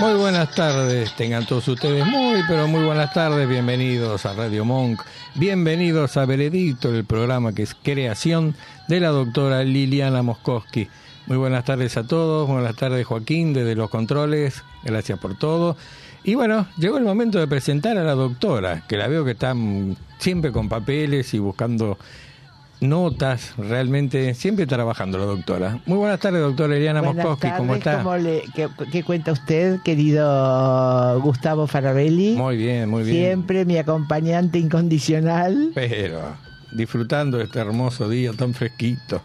Muy buenas tardes, tengan todos ustedes muy, pero muy buenas tardes, bienvenidos a Radio Monk, bienvenidos a Veredicto, el programa que es creación de la doctora Liliana Moskowski. Muy buenas tardes a todos, buenas tardes Joaquín desde los controles, gracias por todo. Y bueno, llegó el momento de presentar a la doctora, que la veo que está mm, siempre con papeles y buscando notas, realmente siempre trabajando la doctora. Muy buenas tardes, doctora Liliana Buenas Moskowski, ¿cómo tardes, está? ¿cómo le- qué, qué cuenta usted, querido Gustavo Farabelli? Muy bien, muy bien. Siempre mi acompañante incondicional. Pero disfrutando de este hermoso día tan fresquito.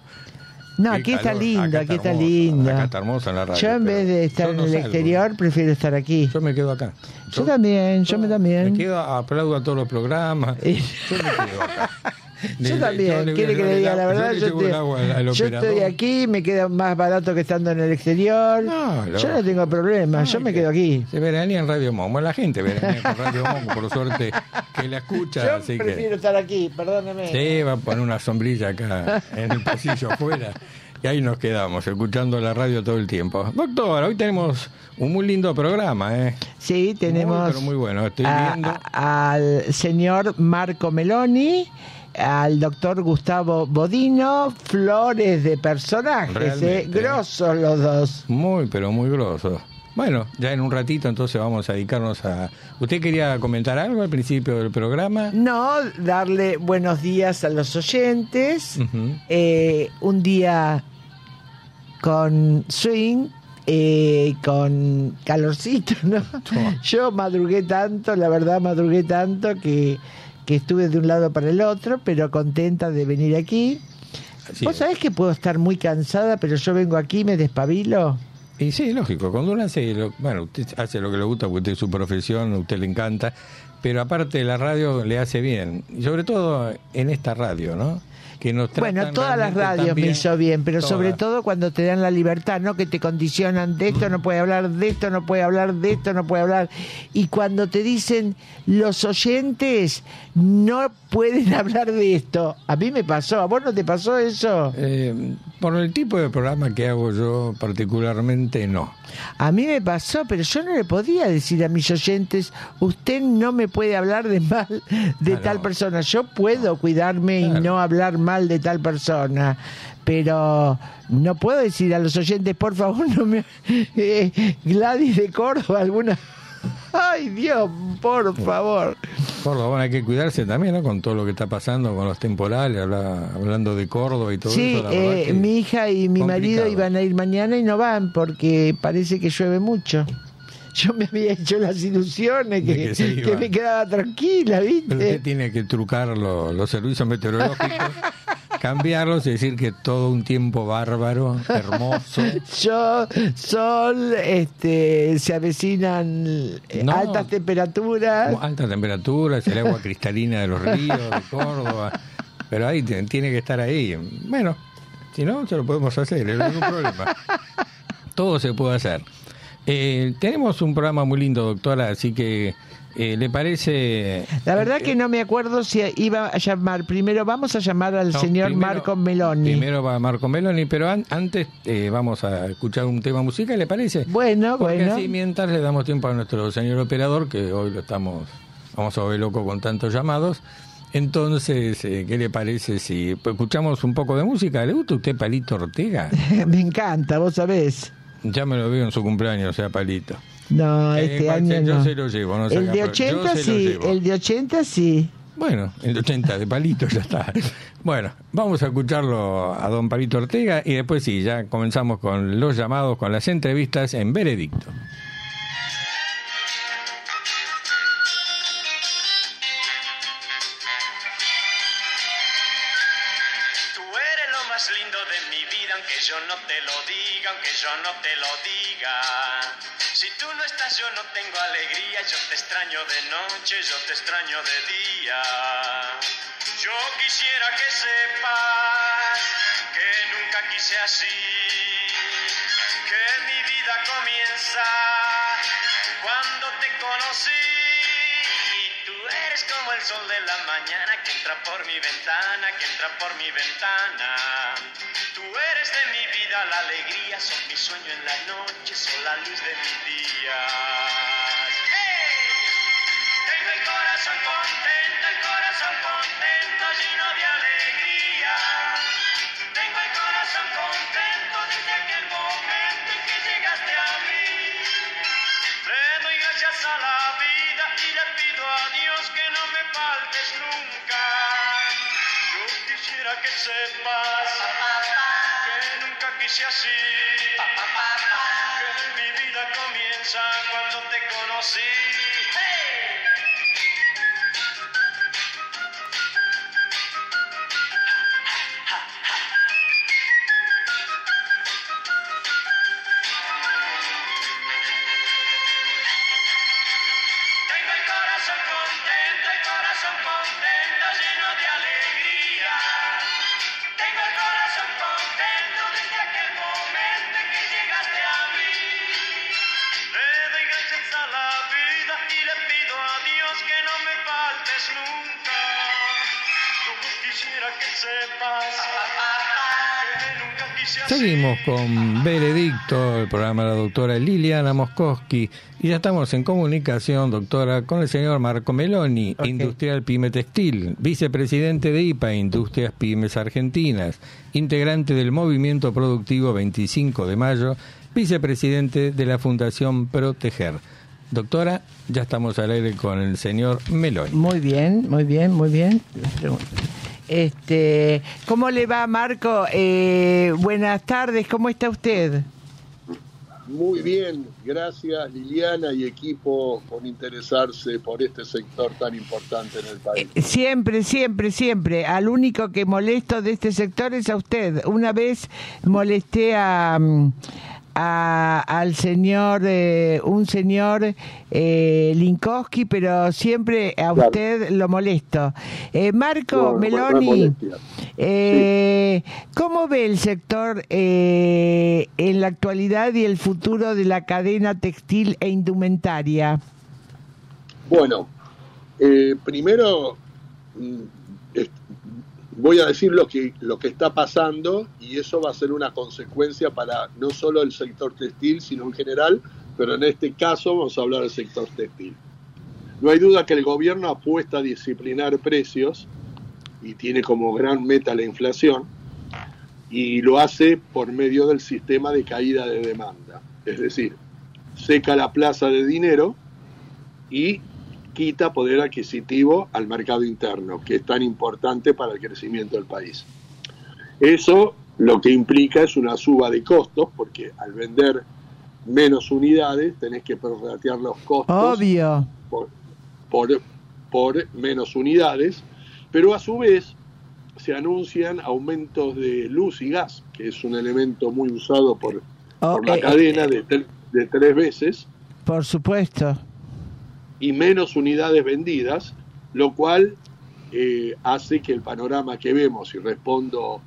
No, aquí está lindo, aquí está lindo. Acá está hermoso en la radio. Yo en vez de estar yo en el salgo. exterior, prefiero estar aquí. Yo me quedo acá. Yo también, yo me también. Me quedo, aplaudo a todos los programas. Eh. Yo me quedo acá. Yo también, quiere yo que le diga la verdad. Yo, al- al yo estoy aquí, me queda más barato que estando en el exterior. No, lo- yo no tengo problema, yo Ay, me que- quedo aquí. Se veranía en Radio Momo. La gente veranía con Radio Momo, por suerte, que la escucha. Yo así prefiero que. estar aquí, perdóneme. Sí, va a poner una sombrilla acá en el pasillo afuera. Y ahí nos quedamos, escuchando la radio todo el tiempo. Doctor, hoy tenemos un muy lindo programa, ¿eh? Sí, tenemos Muy, pero muy bueno. Estoy a- viendo. a- al señor Marco Meloni, al doctor Gustavo Bodino, flores de personajes, ¿eh? Realmente. grosos los dos. Muy, pero muy grosso. Bueno, ya en un ratito entonces vamos a dedicarnos a... ¿Usted quería comentar algo al principio del programa? No, darle buenos días a los oyentes, eh, un día con swing. eh, con calorcito, ¿no? Yo madrugué tanto, la verdad madrugué tanto que, que estuve de un lado para el otro, pero contenta de venir aquí. Así Vos es. sabés que puedo estar muy cansada, pero yo vengo aquí y me despabilo. Y sí, lógico, cuando uno hace, lo, bueno, usted hace lo que le gusta, porque usted es su profesión, a usted le encanta, pero aparte la radio le hace bien, y sobre todo en esta radio, ¿no? Que nos Bueno, todas las radios me hizo bien, pero sobre todo cuando te dan la libertad, ¿no? Que te condicionan de esto, no puede hablar de esto, no puede hablar de esto, no puede hablar. Y cuando te dicen los oyentes no pueden hablar de esto. A mí me pasó, ¿a vos no te pasó eso? Eh, por el tipo de programa que hago yo particularmente, no. A mí me pasó, pero yo no le podía decir a mis oyentes, usted no me puede hablar de mal de Claro. tal persona. Yo puedo cuidarme y no hablar mal de tal persona, pero no puedo decir a los oyentes, por favor, no me... eh, Gladys de Córdoba, alguna... Ay, Dios, por favor. Córdoba, bueno, hay que cuidarse también, ¿no? Con todo lo que está pasando, con los temporales, habla- hablando de Córdoba y todo Sí, eso. verdad eh, mi hija y mi marido iban a ir mañana y no van porque parece que llueve mucho. Yo me había hecho las ilusiones que, me quedaba tranquila, Pero usted ¿viste? tiene que trucar lo- los servicios meteorológicos, cambiarlos y decir que todo un tiempo bárbaro, hermoso. Yo, sol, este, se avecinan eh, No. altas temperaturas. Alta temperatura, es el agua cristalina de los ríos, de Córdoba. Pero ahí tiene que estar ahí. Bueno, si no, se lo podemos hacer, no hay ningún problema. Todo se puede hacer. Eh, tenemos un programa muy lindo, doctora, así que eh, ¿le parece? La verdad que no me acuerdo si iba a llamar. Primero vamos a llamar al No, señor primero- Marco Meloni. Primero va Marco Meloni, pero an- antes eh, vamos a escuchar un tema musical, ¿le parece? Bueno, Porque bueno. así mientras le damos tiempo a nuestro señor operador, que hoy lo estamos, vamos a ver loco con tantos llamados. Entonces, eh, ¿qué le parece si escuchamos un poco de música? ¿Le gusta a usted Palito Ortega? me encanta, vos sabés. Ya me lo veo en su cumpleaños, o sea, Palito. No, Eh, este año yo no. se lo llevo, no el de pro- yo 80 se lo sí, el de 80 sí. Bueno, el 80 de Palito ya está. Bueno, vamos a escucharlo a don Palito Ortega y después sí, ya comenzamos con los llamados, con las entrevistas en Veredicto. Yo no tengo alegría, yo te extraño de noche, yo te extraño de día. Yo quisiera que sepas que nunca quise así, que mi vida comienza cuando te conocí. Y tú eres como el sol de la mañana que entra por mi ventana, que entra por mi ventana. Tú eres de mi vida la alegría, son mi sueño en la noche, son la luz de mis días. ¡Hey! Tengo el corazón contento, quise así. Seguimos con Veredicto, el programa de la doctora Liliana Moskowski. Y ya estamos en comunicación, doctora, con el señor Marco Meloni, industrial pyme textil, vicepresidente de IPA, Industrias Pymes Argentinas, integrante del Movimiento Productivo 25 de Mayo, vicepresidente de la Fundación Proteger. Doctora, ya estamos al aire con el señor Meloni. Muy bien, muy bien, muy bien. Este, ¿cómo le va, Marco? Eh, buenas tardes, ¿cómo está usted? Muy bien, gracias Liliana y equipo por interesarse por este sector tan importante en el país. Eh, Siempre, siempre, siempre. Al único que molesto de este sector es a usted. Una vez molesté a, mm, a- al señor, eh, un señor eh, Linkowski, pero siempre a Claro. usted lo molesto. Eh, Marco No, Meloni, eh, ¿cómo ve el sector eh, en la actualidad y el futuro de la cadena textil e indumentaria? Bueno, primero mm, voy a decir lo que, lo que está pasando y eso va a ser una consecuencia para no solo el sector textil, sino en general, pero en este caso vamos a hablar del sector textil. No hay duda que el gobierno apuesta a disciplinar precios y tiene como gran meta la inflación y lo hace por medio del sistema de caída de demanda. Es decir, seca la plaza de dinero y quita poder adquisitivo al mercado interno, que es tan importante para el crecimiento del país. Eso lo que implica es una suba de costos, porque al vender menos unidades tenés que prorratear los costos Obvio. por, por, por menos unidades, pero a su vez se anuncian aumentos de luz y gas, que es un elemento muy usado por, por la cadena de, de tres veces, Por supuesto. Y menos unidades vendidas, lo cual eh, hace que el panorama que vemos, y respondo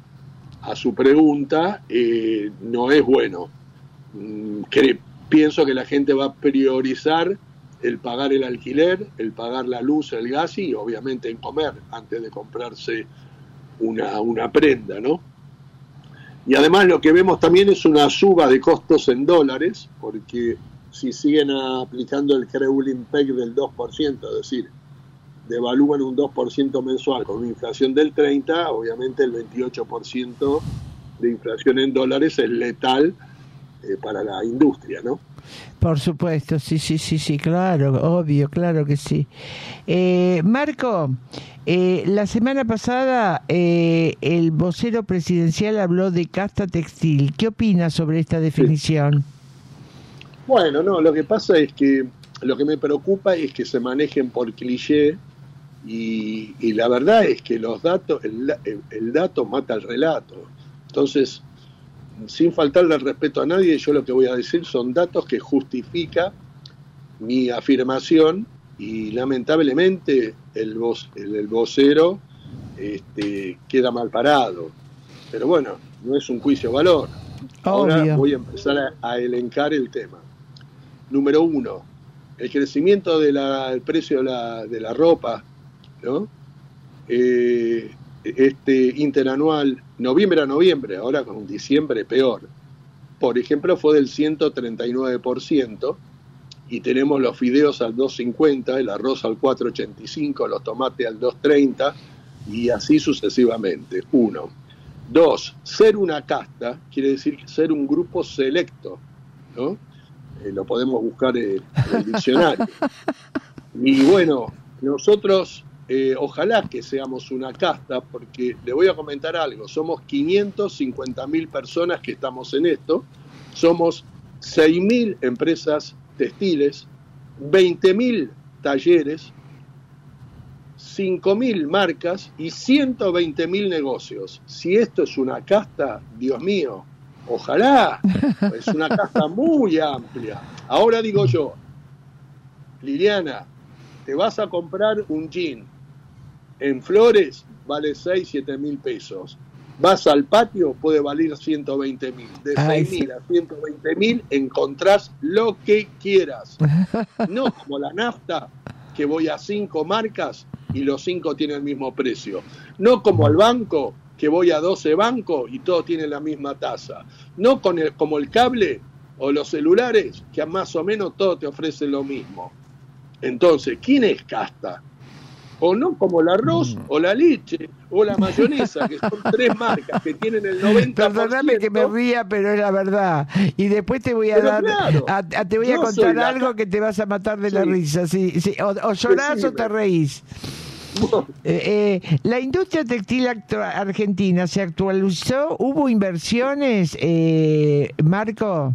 a su pregunta, eh, no es bueno. Mm, cre- pienso que la gente va a priorizar el pagar el alquiler, el pagar la luz, el gas y obviamente en comer antes de comprarse una, una prenda, ¿no? Y además lo que vemos también es una suba de costos en dólares, porque si siguen aplicando el Kreuling Peg del 2%, es decir, devalúan un 2% mensual con una inflación del 30%, obviamente el 28% de inflación en dólares es letal eh, para la industria, ¿no? Por supuesto, sí, sí, sí, sí, claro, obvio, claro que sí. Eh, Marco, eh, la semana pasada eh, el vocero presidencial habló de casta textil. ¿Qué opina sobre esta definición? Bueno, no, lo que pasa es que lo que me preocupa es que se manejen por cliché y, y la verdad es que los datos, el, el- el dato mata el relato. Entonces, sin faltarle el respeto a nadie, yo lo que voy a decir son datos que justifica mi afirmación y lamentablemente el, voz, el, el vocero este, queda mal parado. Pero bueno, no es un juicio valor. Ahora Obvio. voy a empezar a, a elencar el tema. Número uno, el crecimiento del precio de la, de la ropa, ¿no? Eh, este interanual, noviembre a noviembre, ahora con diciembre peor. Por ejemplo, fue del 139% y tenemos los fideos al 2.50, el arroz al 4.85, los tomates al 2.30 y así sucesivamente. Uno. Dos, ser una casta quiere decir ser un grupo selecto, ¿no? Eh, lo podemos buscar en, el diccionario. Y bueno, nosotros eh, ojalá que seamos una casta, porque le voy a comentar algo, somos 550 mil personas que estamos en esto, somos 6 mil empresas textiles, 20 mil talleres, 5 mil marcas y 120 mil negocios. Si esto es una casta, Dios mío, ojalá, es una casta muy amplia. Ahora digo yo, Liliana, te vas a comprar un jean en Flores, vale 6, 7 mil pesos. Vas al patio, puede valer 120 mil. De Ay, 6 mil a 120 mil encontrás lo que quieras. No como la nafta, que voy a cinco marcas y los cinco tienen el mismo precio. No como al banco, que voy a 12 bancos y todos tienen la misma tasa. No con el, como el cable o los celulares, que más o menos todo te ofrece lo mismo. Entonces, ¿quién es casta? O no como el arroz, o la leche, o la mayonesa, que son tres marcas que tienen el 90%. Perdóname que me ría, pero es la verdad. Y después te voy a Pero dar, claro, a, a- te voy a contar la algo que te vas a matar de la risa. Sí, sí. O, o llorás o te reís. Eh, eh, la industria textil argentina se actualizó, hubo inversiones, eh, Marco.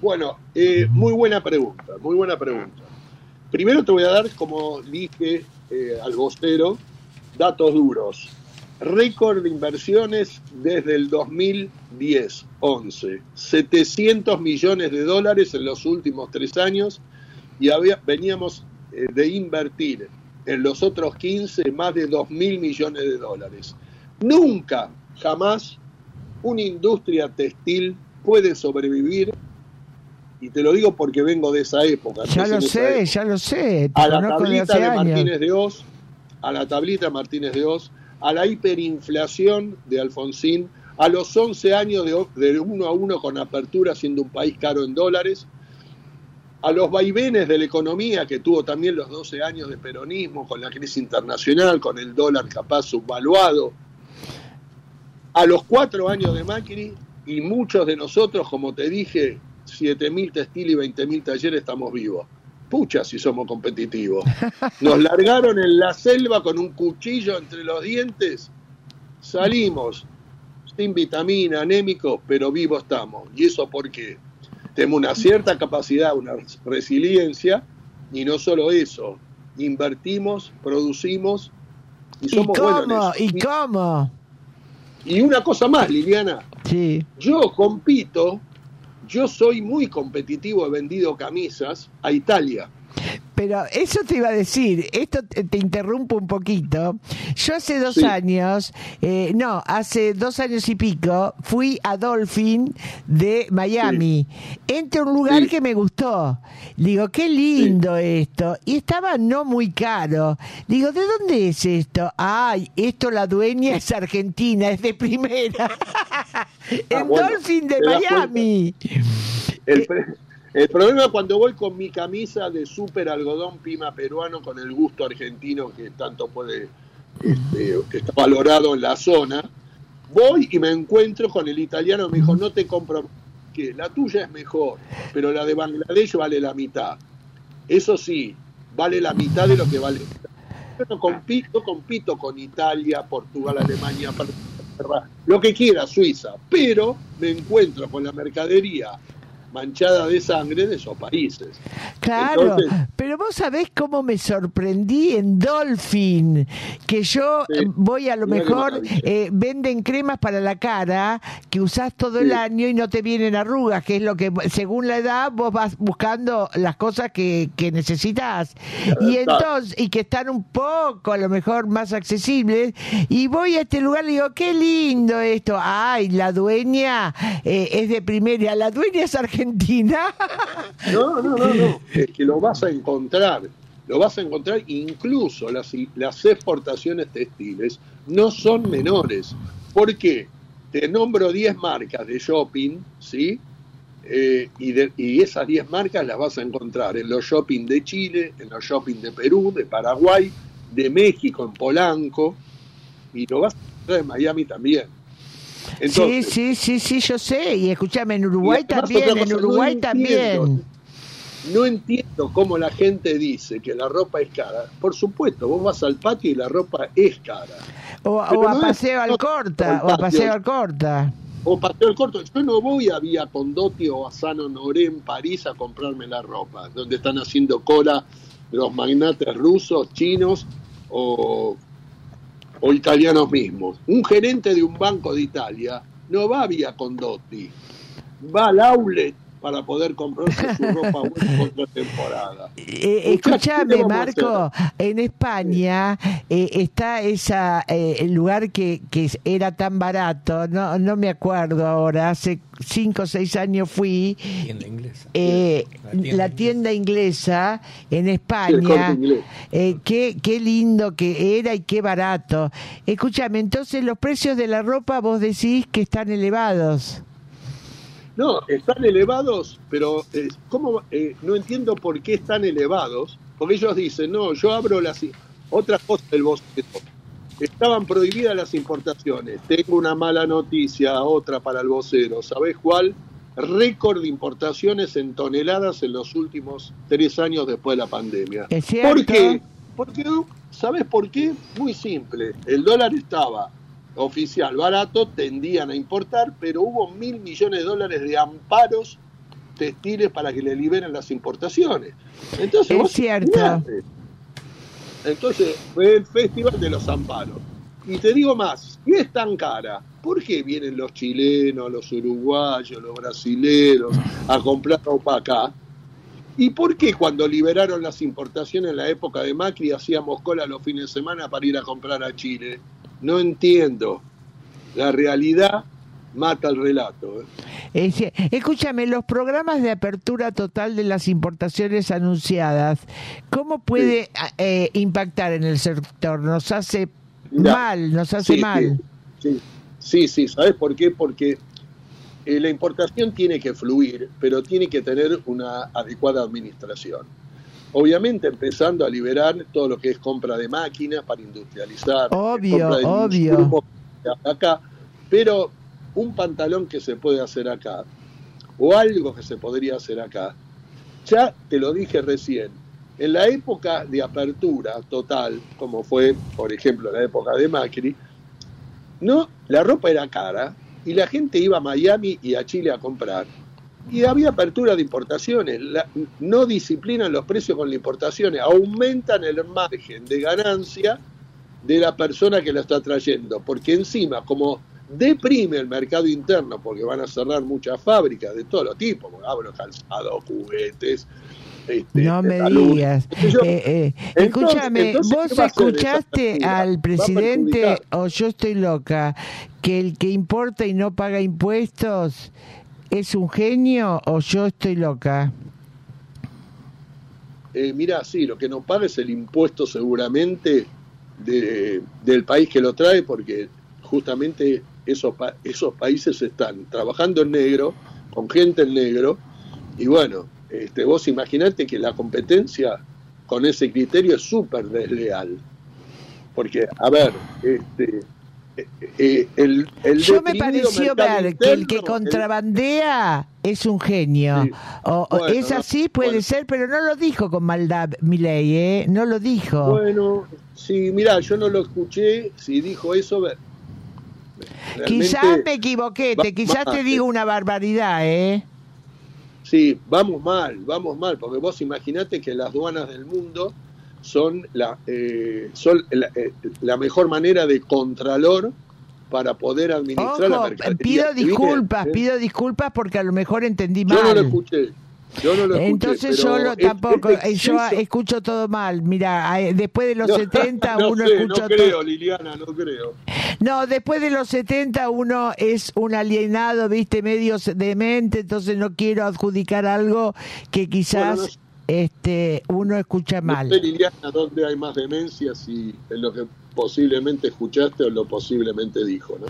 Bueno, eh, muy buena pregunta, muy buena pregunta. Primero te voy a dar, como dije al vocero, datos duros. Récord de inversiones desde el 2010, 11. 700 millones de dólares en los últimos tres años y había, veníamos de invertir en los otros 15 más de 2 mil millones de dólares. Nunca, jamás, una industria textil puede sobrevivir, y te lo digo porque vengo de esa época. Ya lo sé, ya lo sé. Te a la de tablita de años. Martínez de Oz, a la tablita Martínez de Oz, a la hiperinflación de Alfonsín, a los 11 años de, de uno a uno con apertura siendo un país caro en dólares, a los vaivenes de la economía que tuvo también los 12 años de peronismo con la crisis internacional, con el dólar capaz subvaluado, a los cuatro años de Macri y muchos de nosotros, como te dije, 7.000 textiles y 20.000 talleres estamos vivos. Pucha si somos competitivos. Nos largaron en la selva con un cuchillo entre los dientes. Salimos sin vitamina, anémicos, pero vivos estamos. ¿Y eso por qué? Tenemos una cierta capacidad, una resiliencia, y no solo eso, invertimos, producimos y ¿Y somos buenos en cómo? eso. ¿Y cómo? Y una cosa más, Liliana, Sí. yo compito, yo soy muy competitivo, he vendido camisas a Italia. Pero eso te iba a decir, esto te, te interrumpo un poquito. Yo hace dos Sí. años, eh, no, hace dos años y pico, fui a Dolphin de Miami. Entré a un lugar Sí. que me gustó. Digo, qué lindo esto. Y estaba no muy caro. Digo, ¿de dónde es esto? Ay, esto la dueña es argentina, es de primera. en Ah, bueno, Dolphin de Miami. El, pre- el problema es cuando voy con mi camisa de súper algodón pima peruano con el gusto argentino que tanto puede, este, que está valorado en la zona, voy y me encuentro con el italiano, me dijo, no te compro, que la tuya es mejor, pero la de Bangladesh vale la mitad. Eso sí, vale la mitad de lo que vale. Yo no compito, compito con Italia, Portugal, Alemania, lo que quiera, Suiza, pero me encuentro con la mercadería manchada de sangre de esos países. Claro, Entonces- pero vos sabés cómo me sorprendí en Dolphin, que yo Sí. voy a lo mejor, eh, venden cremas para la cara que usás todo el año y no te vienen arrugas, que es lo que según la edad vos vas buscando las cosas que, que necesitas. Y entonces, y que están un poco a lo mejor más accesibles, y voy a este lugar y digo, qué lindo esto, ay, la dueña eh, es de primera, la dueña es argentina. No, no, no, no. Es que lo vas a encontrar. Lo vas a encontrar incluso las, las exportaciones textiles no son menores. ¿Por qué? Te nombro 10 marcas de shopping, ¿sí? Eh, y, de- y esas 10 marcas las vas a encontrar en los shopping de Chile, en los shopping de Perú, de Paraguay, de México, en Polanco, y lo vas a encontrar en Miami también. Entonces, sí, sí, sí, sí, yo sé. Y escúchame, en Uruguay además, también, en cosa, no Uruguay entiendo, también. No entiendo cómo la gente dice que la ropa es cara. Por supuesto, vos vas al patio y la ropa es cara. O, a no paseo al corta, o a paseo al corta. O paseo al corto. Yo no voy a Vía Condotti o a San Honoré en París a comprarme la ropa, donde están haciendo cola los magnates rusos, chinos o, o italianos mismos. Un gerente de un banco de Italia no va Vía Condotti, va al outlet para poder comprarse su ropa buena contra temporada. Eh, Muchachos, ¿qué escúchame, Marco, en España eh, está esa eh, el lugar que, que era tan barato, no, no me acuerdo ahora, hace cinco o seis años fui, Tienda inglesa. eh, La tienda la tienda inglesa en España. Eh, qué, qué lindo que era y qué barato. Escúchame, entonces los precios de la ropa vos decís que están elevados. No, están elevados, pero eh, ¿cómo, eh, no entiendo por qué están elevados, porque ellos dicen, no, yo abro las... Otra cosa del boceto, estaban prohibidas las importaciones, tengo una mala noticia, otra para el vocero, ¿sabés cuál? Récord de importaciones en toneladas en los últimos tres años después de la pandemia. ¿Es cierto? ¿Por qué? Porque, ¿sabes por qué? Muy simple, el dólar estaba oficial barato, tendían a importar, pero hubo mil millones de dólares de amparos textiles para que le liberen las importaciones. Entonces, Es cierto. Entonces, fue el Festival de los Amparos. Y te digo más, si es tan cara, ¿por qué vienen los chilenos, los uruguayos, los brasileños a comprar ropa acá? ¿Y por qué cuando liberaron las importaciones en la época de Macri hacíamos cola los fines de semana para ir a comprar a Chile? No entiendo. La realidad mata el relato. ¿eh? Es decir, escúchame, los programas de apertura total de las importaciones anunciadas, ¿cómo puede eh, impactar en el sector? Nos hace Mirá, mal, nos hace Sí, mal. Sí, sí, sí, ¿sabes por qué? Porque eh, la importación tiene que fluir, pero tiene que tener una adecuada administración. Obviamente empezando a liberar todo lo que es compra de máquinas para industrializar, Obvio, compra de obvio. acá, pero un pantalón que se puede hacer acá o algo que se podría hacer acá, ya te lo dije recién, en la época de apertura total, como fue, por ejemplo, la época de Macri, no, la ropa era cara y la gente iba a Miami y a Chile a comprar. Y había apertura de importaciones. La- no disciplinan los precios con las importaciones, aumentan el margen de ganancia de la persona que la está trayendo, porque encima, como deprime el mercado interno, porque van a cerrar muchas fábricas de todo tipo, hablo calzado, juguetes. este, No me salud. digas. Yo- Eh, eh, entonces- escúchame, entonces, ¿vos ¿qué va a hacer esa escuchaste al presidente, o yo estoy loca, que el que importa y no paga impuestos es un genio o yo estoy loca? Eh, mira, sí, lo que no paga es el impuesto seguramente de- del país que lo trae, porque justamente esos, esos países están trabajando en negro, con gente en negro, y bueno, este, vos imaginate que la competencia con ese criterio es súper desleal. Porque, a ver, este, eh, eh, el, el Yo me pareció ver que el que el- contrabandea es un genio. Sí. O, o Bueno, es así, puede bueno. ser, pero no lo dijo con maldad Milei, ¿eh? No lo dijo. Bueno, sí, mira, yo no lo escuché, si dijo eso, ver- Quizás me equivoqué, te, quizás te digo una barbaridad, ¿eh? Sí, vamos mal, vamos mal, porque vos imaginate que las aduanas del mundo son la, eh, son la, eh, la mejor manera de contralor para poder administrar la Ojo, mercadería. pido disculpas, ¿eh? pido disculpas porque a lo mejor entendí Yo no lo mal. escuché. Yo no lo escuché. Entonces yo lo, tampoco, eh, yo escucho todo mal. Mira, después de los No, 70 no uno sé, escucha no todo. creo, Liliana, no creo. No, después de los 70 uno es un alienado, viste, medio demente, entonces no quiero adjudicar algo que quizás Bueno, este uno escucha mal. No sé, Liliana, dónde hay más demencia, si en lo que posiblemente escuchaste o lo posiblemente dijo, ¿no?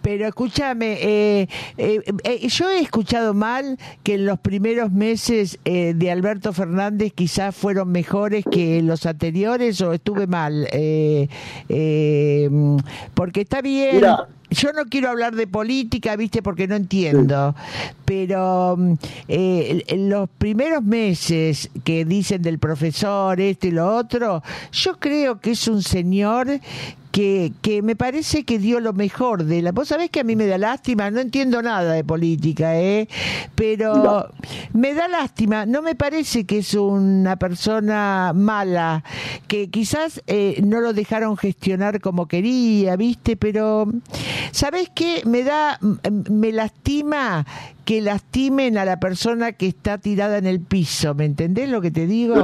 Pero escúchame, eh, eh, eh, yo he escuchado mal que en los primeros meses eh, de Alberto Fernández quizás fueron mejores que los anteriores o estuve mal. Eh, eh, porque está bien. Mira. Yo no quiero hablar de política, viste, porque no entiendo, pero mm, eh, los primeros meses que dicen del profesor esto y lo otro, yo creo que es un señor que, que me parece que dio lo mejor de la... Vos sabés que a mí me da lástima, no entiendo nada de política, ¿eh? Pero me da lástima, no me parece que es una persona mala, que quizás eh, no lo dejaron gestionar como quería, ¿viste? Pero, ¿sabés qué? Me da, me lastima que lastimen a la persona que está tirada en el piso, ¿me entendés lo que te digo?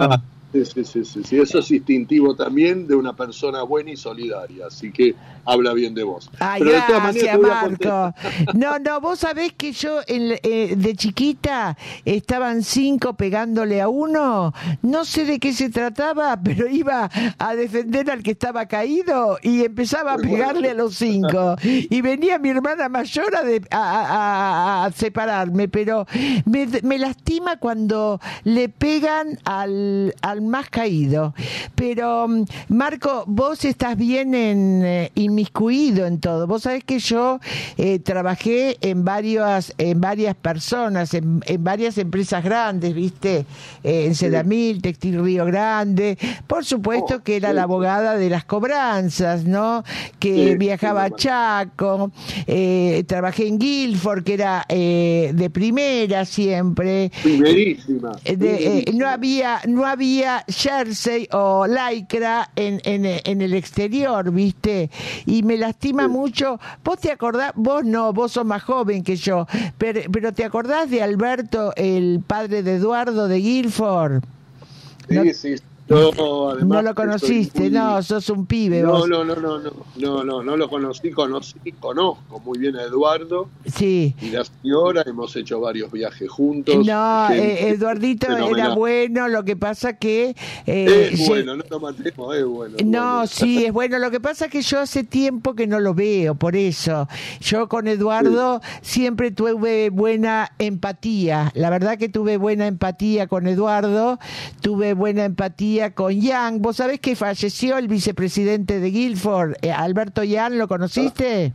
Sí, sí, sí, sí, sí, Eso es instintivo también de una persona buena y solidaria, así que habla bien de vos. Ay, Pero de todas gracias, maneras Marco. No, no, vos sabés que yo en- eh, de chiquita estaban cinco pegándole a uno. No sé de qué se trataba, pero iba a defender al que estaba caído y empezaba a pegarle a los cinco. Y venía mi hermana mayor a, de- a- a- a- a separarme, pero me, me lastima cuando le pegan al, al más caído. Pero, mm, Marco, vos estás bien en, eh, inmiscuido en todo. Vos sabés que yo eh, trabajé en varias, en varias personas, en, en varias empresas grandes, ¿viste? Eh, en Sedamil, Textil Río Grande. Por supuesto Oh, que era la abogada de las cobranzas, ¿no? Que viajaba a Chaco. Trabajé en Guilford, que era de primera siempre. Primerísima. De- primerísima. no había no había jersey o lycra en, en, en el exterior, ¿viste? Y me lastima Sí. mucho. ¿Vos te acordás? Vos no, vos sos más joven que yo, pero, pero ¿te acordás de Alberto, el padre de Eduardo de Guilford? Sí, no- sí. Además, no lo conociste, muy- no, sos un pibe No, vos. no, no, no, no, no, no, no lo conocí, conocí, conozco muy bien a Eduardo Sí. y la señora, hemos hecho varios viajes juntos. No, eh, Eduardito era bueno, lo que pasa que... eh, Es bueno, no lo matemos, es bueno. es No, bueno. sí, es bueno. Lo que pasa es que yo hace tiempo que no lo veo, por eso. Yo con Eduardo siempre tuve buena empatía. La verdad que tuve buena empatía con Eduardo, tuve buena empatía con Yang. ¿Vos sabés que falleció el vicepresidente de Guilford, eh, Alberto Yang? ¿Lo conociste?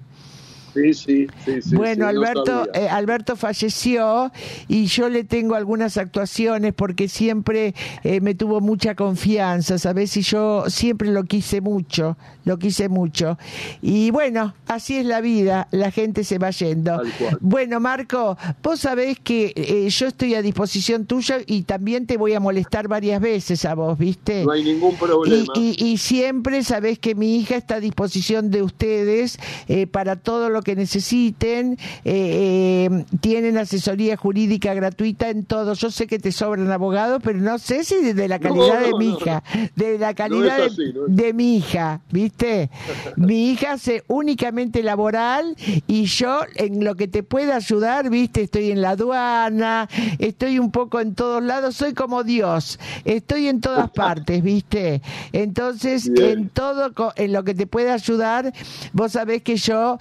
Sí, sí, sí. sí, bueno, sí, Alberto, eh, Alberto falleció y yo le tengo algunas actuaciones porque siempre eh, me tuvo mucha confianza, ¿sabes? Y yo siempre lo quise mucho, lo quise mucho. Y bueno, así es la vida, la gente se va yendo. Bueno, Marco, vos sabés que eh, yo estoy a disposición tuya y también te voy a molestar varias veces a vos, ¿viste? No hay ningún problema. Y, y- y siempre sabés que mi hija está a disposición de ustedes eh, para todo lo que necesiten. Eh, eh, tienen asesoría jurídica gratuita en todo. Yo sé que te sobran abogados, pero no sé si de, de la No, calidad de mi hija, de la calidad así, de, mi hija, ¿viste? mi hija hace únicamente laboral y yo en lo que te pueda ayudar, ¿viste? Estoy en la aduana, estoy un poco en todos lados, soy como Dios, estoy en todas partes, ¿viste? Entonces, Bien. en todo en lo que te pueda ayudar, vos sabés que yo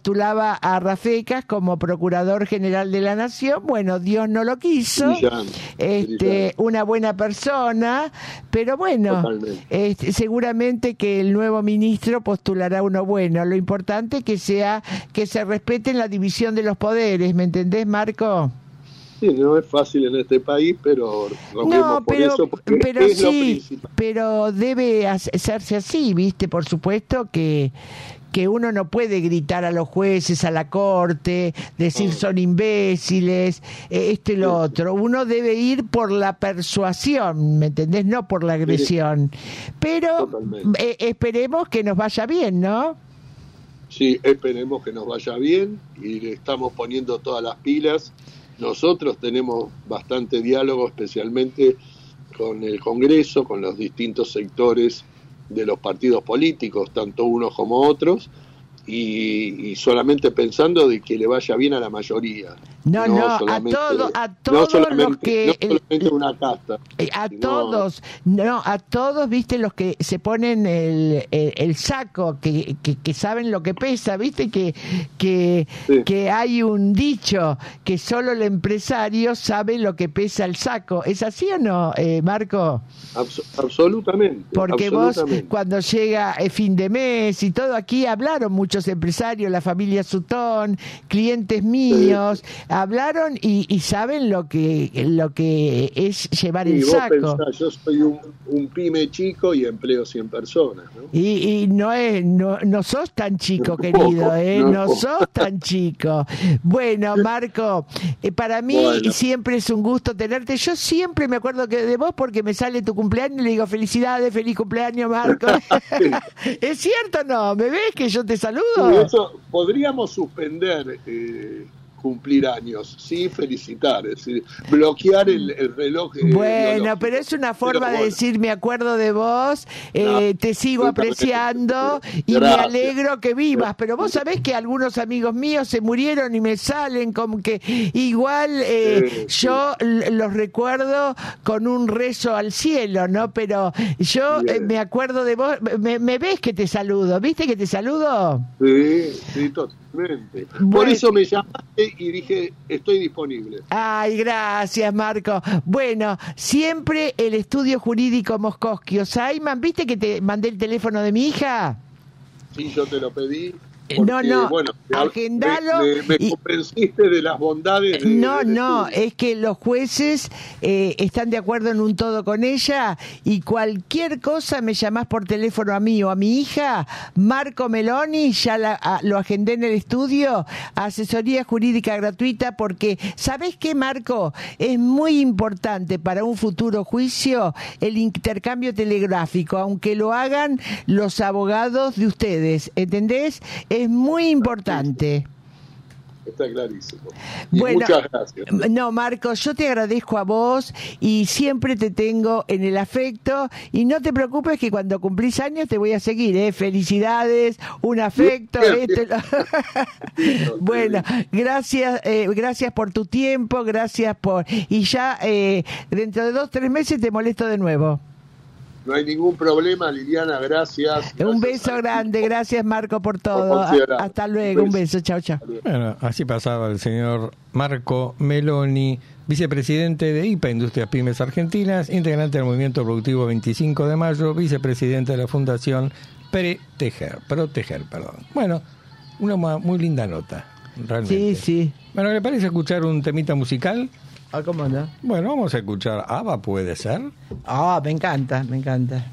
postulaba a Rafecas como Procurador General de la Nación, bueno, Dios no lo quiso. Brillante, Este, brillante. una buena persona, pero bueno, este, seguramente que el nuevo ministro postulará uno bueno. Lo importante es que sea que se respeten la división de los poderes, ¿me entendés, Marco? Sí, no es fácil en este país, pero No, por pero, eso, porque pero es sí, pero debe hacerse así, ¿viste? Por supuesto que que uno no puede gritar a los jueces, a la corte, decir son imbéciles, eh, esto y lo otro. Uno debe ir por la persuasión, ¿me entendés? No por la agresión. Pero eh, esperemos que nos vaya bien, ¿no? Sí, esperemos que nos vaya bien y le estamos poniendo todas las pilas. Nosotros tenemos bastante diálogo, especialmente con el Congreso, con los distintos sectores de los partidos políticos, tanto unos como otros, y, y solamente pensando de que le vaya bien a la mayoría. No, no, a solamente- todo- a no todos solamente- los que- no solamente una casta. Eh, A sino- todos, no, a todos, viste, los que se ponen el, el, el saco, que, que, que saben lo que pesa, viste, que, que, Sí. que hay un dicho que solo el empresario sabe lo que pesa el saco. ¿Es así o no, eh, Marco? Abs- absolutamente. Porque vos, absolutamente. cuando llega el fin de mes y todo, aquí hablaron muchos empresarios, la familia Sutón, clientes míos, hablaron y, y saben lo que, lo que es llevar Y el vos saco. pensás, yo soy un, un pyme chico y empleo 100 personas, ¿no? Y, y no es, no, no sos tan chico, querido, ¿eh? No, no. sos tan chico. Bueno, Marco, eh, para mí Bueno. siempre es un gusto tenerte. Yo siempre me acuerdo que de vos porque me sale tu cumpleaños y le digo felicidades, feliz cumpleaños, Marco. ¿Es cierto o no? ¿Me ves que yo te saludo? Eso podríamos suspender eh, cumplir años, sí felicitar, es decir, bloquear el, el reloj. eh, Bueno, pero es una forma de bueno, decir me acuerdo de vos, eh, No, te sigo apreciando y me alegro que vivas. Pero vos sabés que algunos amigos míos se murieron y me salen como que igual eh, Sí, yo los recuerdo con un rezo al cielo, ¿no? Pero yo eh, me acuerdo de vos, me, me ves que te saludo, ¿viste que te saludo? Sí, sí, totalmente. Por eso me llamaste y dije, estoy disponible. Ay, gracias, Marco. Bueno, siempre el estudio jurídico Moscosquio. Simon, ¿viste que te mandé el teléfono de mi hija? Sí, yo te lo pedí. Porque, no, no, bueno, agendalo Me, me- me y- convenciste de las bondades. de- No, no, es que los jueces eh, están de acuerdo en un todo con ella y cualquier cosa me llamás por teléfono a mí o a mi hija, Marco Meloni, ya la- a- lo agendé en el estudio, asesoría jurídica gratuita porque, ¿sabés qué, Marco? Es muy importante para un futuro juicio el intercambio telegráfico, aunque lo hagan los abogados de ustedes, ¿entendés? Es muy importante. Está clarísimo. Y Bueno, muchas gracias. No, Marcos, yo te agradezco a vos y siempre te tengo en el afecto y no te preocupes que cuando cumplís años te voy a seguir, ¿eh? Felicidades, un afecto. Esto lo- bueno, gracias, eh, gracias por tu tiempo, gracias por... Y ya eh, dentro de dos, tres meses te molesto de nuevo. No hay ningún problema, Liliana, gracias. un beso grande, gracias Marco por todo. Hasta luego, Un beso. chao, chao. Bueno, así pasaba el señor Marco Meloni, vicepresidente de IPA Industrias Pymes Argentinas, integrante del Movimiento Productivo 25 de Mayo, vicepresidente de la Fundación Preteger, Proteger, perdón. Bueno, una muy linda nota, realmente. Sí, sí. Bueno, ¿le parece escuchar un temita musical? Ah, ¿Cómo no? Bueno, vamos a escuchar ABBA, ¿puede ser? Ah, me encanta, me encanta.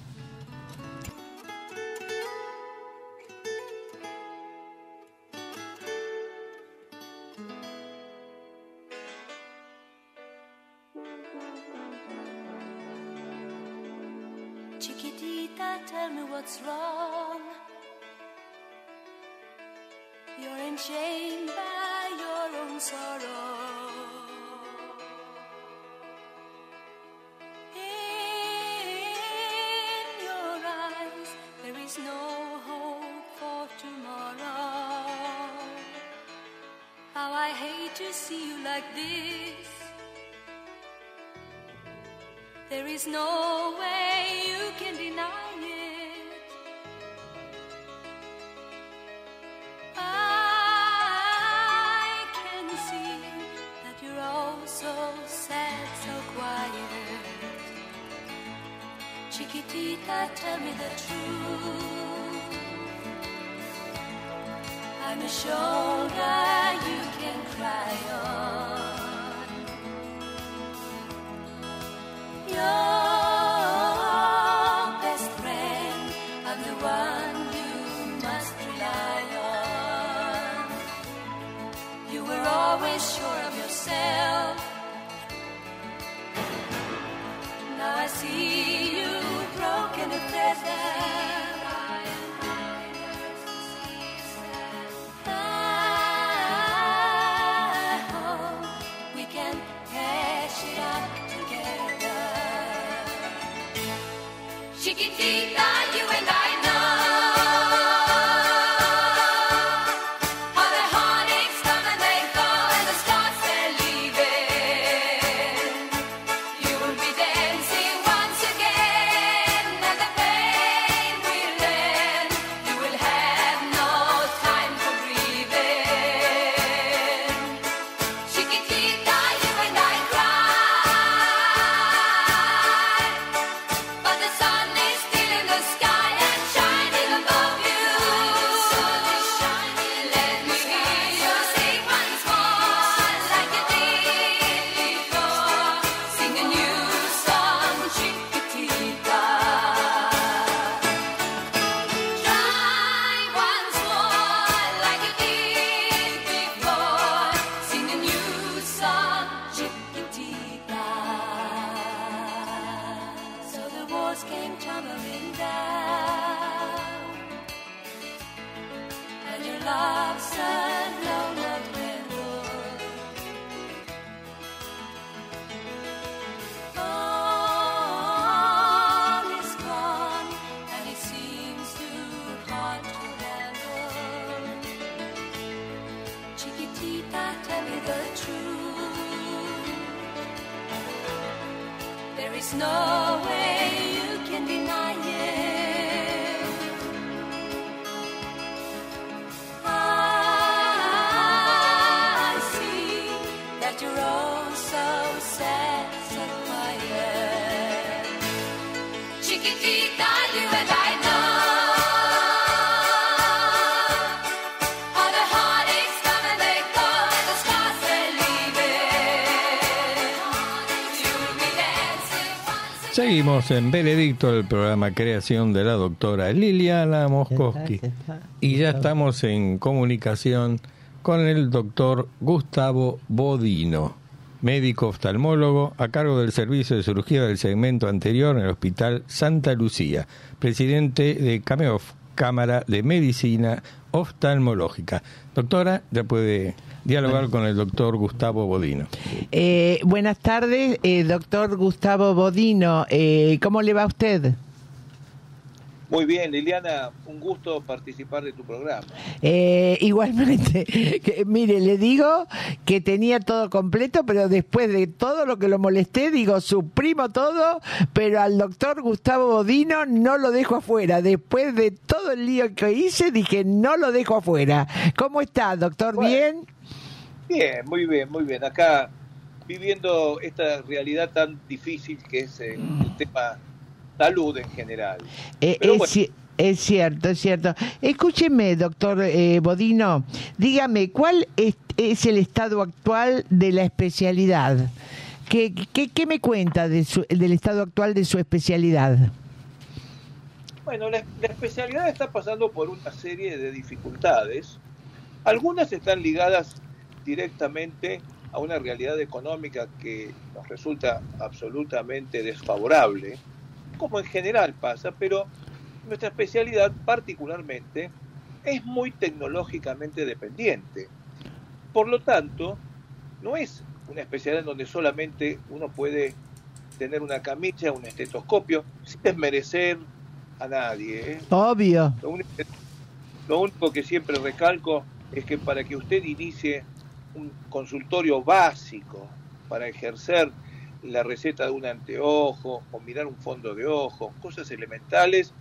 Seguimos en Benedicto, el programa Creación de la doctora Liliana Moskowski. Y ya estamos en comunicación con el doctor Gustavo Bodino, médico oftalmólogo a cargo del servicio de cirugía del segmento anterior en el Hospital Santa Lucía, presidente de CAMEOF, Cámara de Medicina Oftalmológica. Doctora, ya puede dialogar con el doctor Gustavo Bodino. Eh, buenas tardes, eh, doctor Gustavo Bodino. Eh, ¿Cómo le va a usted? Muy bien, Liliana, un gusto participar de tu programa. Eh, igualmente, que, mire, le digo que tenía todo completo, pero después de todo lo que lo molesté, digo, suprimo todo, pero al doctor Gustavo Bodino no lo dejo afuera. Después de todo el lío que hice, dije, no lo dejo afuera. ¿Cómo está, doctor? Bueno. ¿Bien? Bien, muy bien, muy bien. Acá viviendo esta realidad tan difícil que es eh, el tema salud en general. Eh, Pero es, bueno. ci- es cierto, es cierto. Escúcheme, doctor eh, Bodino, dígame, ¿cuál es, es el estado actual de la especialidad? ¿Qué, qué, qué me cuenta de su- del estado actual de su especialidad? Bueno, la, la especialidad está pasando por una serie de dificultades. Algunas están ligadas directamente a una realidad económica que nos resulta absolutamente desfavorable, como en general pasa, pero nuestra especialidad particularmente es muy tecnológicamente dependiente. Por lo tanto, no es una especialidad en donde solamente uno puede tener una camilla, un estetoscopio, sin desmerecer a nadie. ¿eh? Obvio. Lo único, lo único que siempre recalco es que para que usted inicie un consultorio básico para ejercer la receta de un anteojo o mirar un fondo de ojo, cosas elementales,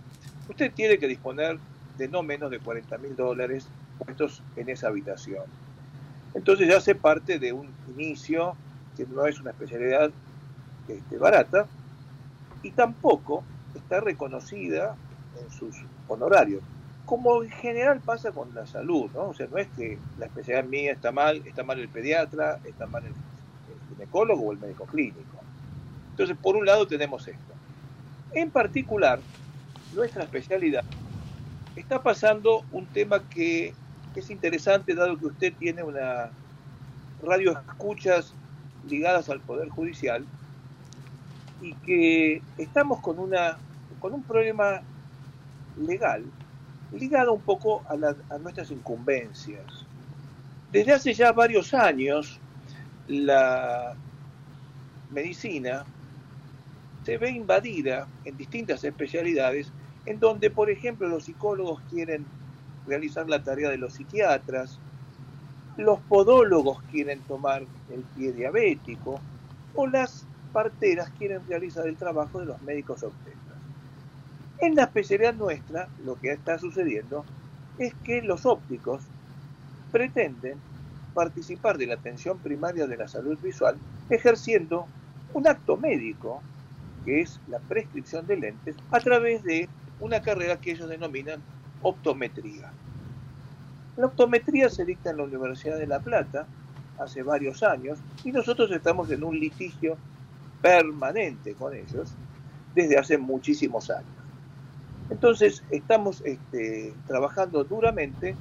usted tiene que disponer de no menos de 40 mil dólares puestos en esa habitación. Entonces ya hace parte de un inicio que no es una especialidad este, barata y tampoco está reconocida en sus honorarios, como en general pasa con la salud, ¿no? O sea, no es que la especialidad mía está mal, está mal el pediatra, está mal el ginecólogo o el médico clínico. Entonces, por un lado tenemos esto. En particular, nuestra especialidad está pasando un tema que es interesante dado que usted tiene una radio escuchas ligadas al Poder Judicial y que estamos con una con un problema legal ligado un poco a, nuestras incumbencias. Desde hace ya varios años la medicina se ve invadida en distintas especialidades en donde, por ejemplo, los psicólogos quieren realizar la tarea de los psiquiatras, los podólogos quieren tomar el pie diabético o las parteras quieren realizar el trabajo de los médicos obstetras. En la especialidad nuestra, lo que está sucediendo es que los ópticos pretenden participar de la atención primaria de la salud visual ejerciendo un acto médico, que es la prescripción de lentes, a través de una carrera que ellos denominan optometría. La optometría se dicta en la Universidad de La Plata hace varios años y nosotros estamos en un litigio permanente con ellos desde hace muchísimos años. Entonces estamos este, trabajando duramente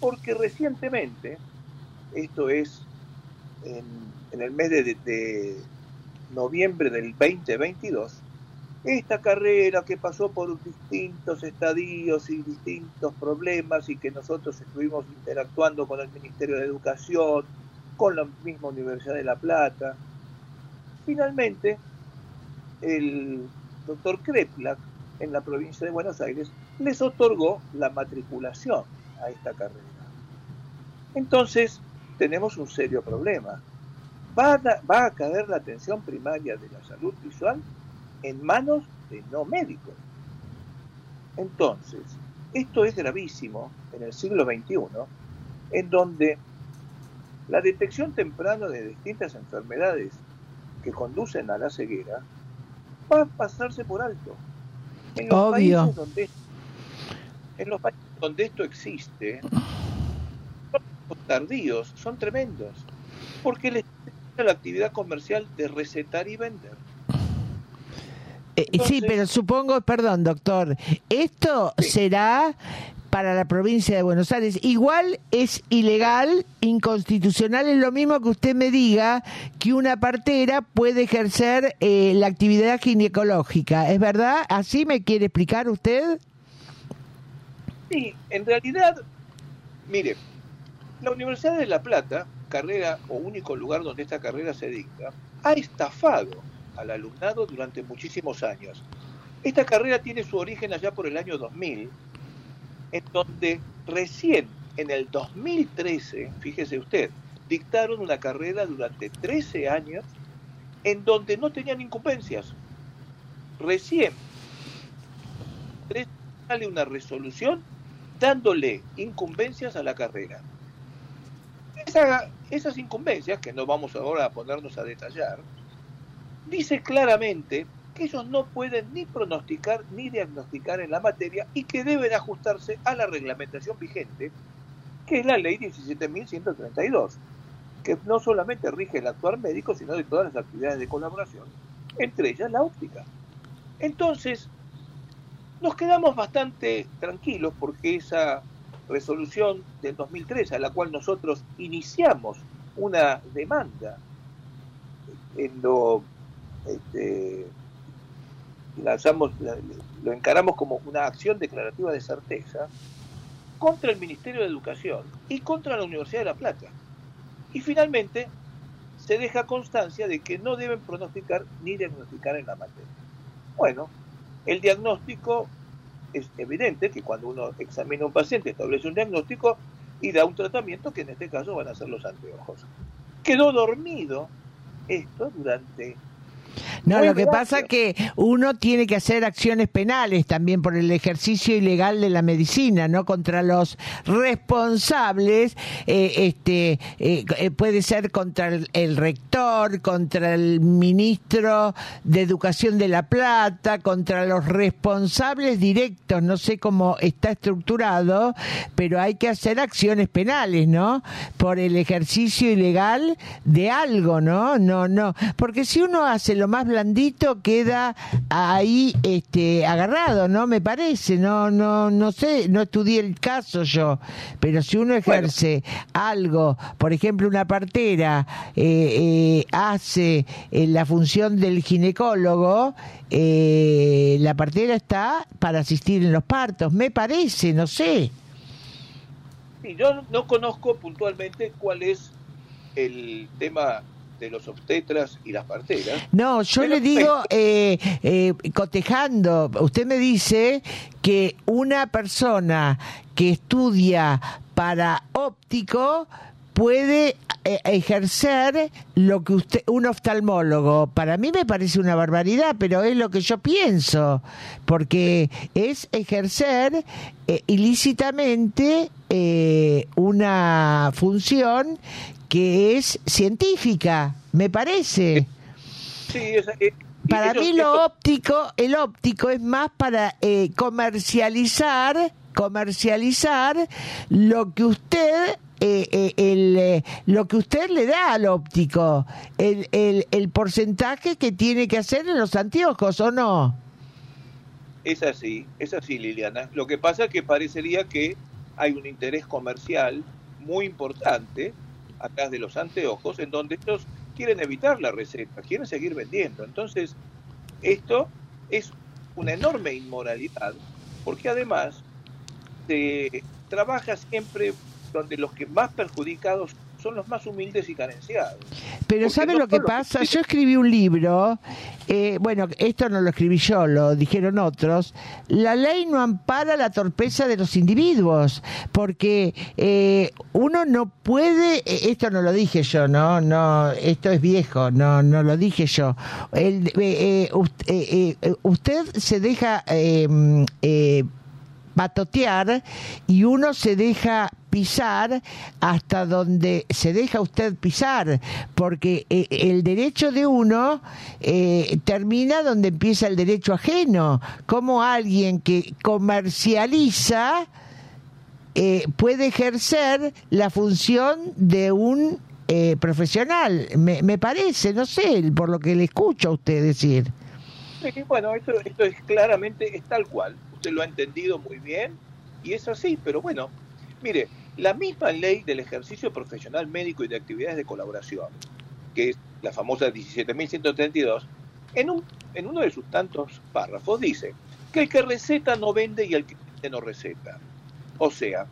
porque recientemente, esto es en, el mes de noviembre del 2022, esta carrera que pasó por distintos estadios y distintos problemas y que nosotros estuvimos interactuando con el Ministerio de Educación, con la misma Universidad de La Plata, finalmente el doctor Kreplak en la provincia de Buenos Aires les otorgó la matriculación a esta carrera. Entonces tenemos un serio problema. Va a, va a caer la atención primaria de la salud visual en manos de no médicos. Entonces, esto es gravísimo en el siglo XXI, en donde la detección temprana de distintas enfermedades que conducen a la ceguera va a pasarse por alto. En los Obvio. países donde en los países donde esto existe, tardíos son tremendos, porque les la actividad comercial de recetar y vender. Eh, sí, pero supongo, perdón, doctor, esto Sí. será para la provincia de Buenos Aires. Igual es ilegal, inconstitucional, es lo mismo que usted me diga que una partera puede ejercer eh, la actividad ginecológica. ¿Es verdad? ¿Así me quiere explicar usted? Sí, en realidad, mire, la Universidad de La Plata, carrera o único lugar donde esta carrera se dicta, ha estafado al alumnado durante muchísimos años. Esta carrera tiene su origen allá por el año 2000, en donde recién en el 2013, fíjese usted, dictaron una carrera durante 13 años en donde no tenían incumbencias. Recién sale una resolución dándole incumbencias a la carrera. Esa- esas incumbencias, que no vamos ahora a ponernos a detallar, dice claramente que ellos no pueden ni pronosticar ni diagnosticar en la materia y que deben ajustarse a la reglamentación vigente, que es la ley 17.132, que no solamente rige el actuar médico, sino de todas las actividades de colaboración, entre ellas la óptica. Entonces, nos quedamos bastante tranquilos porque esa resolución del 2013, a la cual nosotros iniciamos una demanda en lo este, lanzamos, la- lo encaramos como una acción declarativa de certeza contra el Ministerio de Educación y contra la Universidad de La Plata. Y finalmente se deja constancia de que no deben pronosticar ni diagnosticar en la materia. Bueno, el diagnóstico es evidente que cuando uno examina a un paciente establece un diagnóstico y da un tratamiento que en este caso van a ser los anteojos. Quedó dormido esto durante No, Muy lo que gracias. pasa que uno tiene que hacer acciones penales también por el ejercicio ilegal de la medicina, ¿no? Contra los responsables, eh, este, eh, eh, puede ser contra el, el rector, contra el ministro de Educación de La Plata, contra los responsables directos, no sé cómo está estructurado, pero hay que hacer acciones penales, ¿no? Por el ejercicio ilegal de algo, ¿no? No, no, porque si uno hace lo más blandito queda ahí este, agarrado, ¿no? Me parece, no, no, no sé, no estudié el caso yo, pero si uno ejerce algo, por ejemplo, una partera eh, eh, hace eh, la función del ginecólogo, eh, la partera está para asistir en los partos, me parece, no sé. Sí, yo no conozco puntualmente cuál es el tema de los obstetras y las parteras. No, yo le digo, eh, eh, cotejando, usted me dice que una persona que estudia para óptico puede eh, ejercer lo que usted, un oftalmólogo. Para mí me parece una barbaridad, pero es lo que yo pienso, porque es ejercer eh, ilícitamente eh, una función que es científica, me parece. Sí, y Para ellos- mí lo esto- óptico, el óptico es más para eh, comercializar, comercializar lo que usted, eh, eh, el, eh, lo que usted le da al óptico, el, el, porcentaje que tiene que hacer en los anteojos, ¿o no? Es así, es así, Liliana. Lo que pasa es que parecería que hay un interés comercial muy importante atrás de los anteojos, en donde estos quieren evitar la receta, quieren seguir vendiendo. Entonces, esto es una enorme inmoralidad, porque además se trabaja siempre donde los que más perjudicados son los más humildes y carenciados. Pero Porque ¿sabe no lo que pasa? Yo escribí un libro, eh, bueno, esto no lo escribí yo, lo dijeron otros. La ley no ampara la torpeza de los individuos, porque eh, uno no puede, eh, esto no lo dije yo, no, no, esto es viejo, no, no lo dije yo. El, eh, ust- eh, usted se deja patotear y uno se deja pisar hasta donde se deja usted pisar, porque eh, el derecho de uno eh, termina donde empieza el derecho ajeno, como alguien que comercializa eh, puede ejercer la función de un eh, profesional, me, me parece, no sé, por lo que le escucho a usted decir. Sí, bueno, esto, esto es claramente, es tal cual. Usted lo ha entendido muy bien y es así, pero bueno, mire, la misma ley del ejercicio profesional médico y de actividades de colaboración, que es la famosa 17.132, en, un, en uno de sus tantos párrafos dice que el que receta no vende y el que no receta. O sea,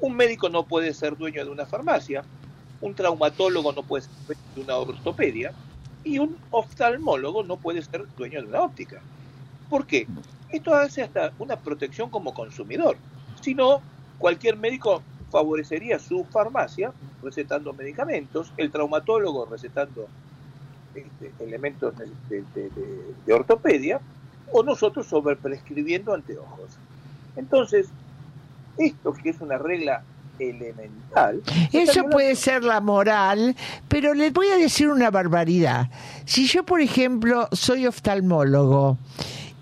un médico no puede ser dueño de una farmacia, un traumatólogo no puede ser dueño de una ortopedia, y un oftalmólogo no puede ser dueño de una óptica. ¿Por qué? Esto hace hasta una protección como consumidor. Si no, cualquier médico favorecería su farmacia recetando medicamentos, el traumatólogo recetando este, elementos de, de- de- de- de ortopedia, o nosotros sobreprescribiendo anteojos. Entonces, esto que es una regla elemental. Eso puede ser la moral, pero les voy a decir una barbaridad. Si yo, por ejemplo, soy oftalmólogo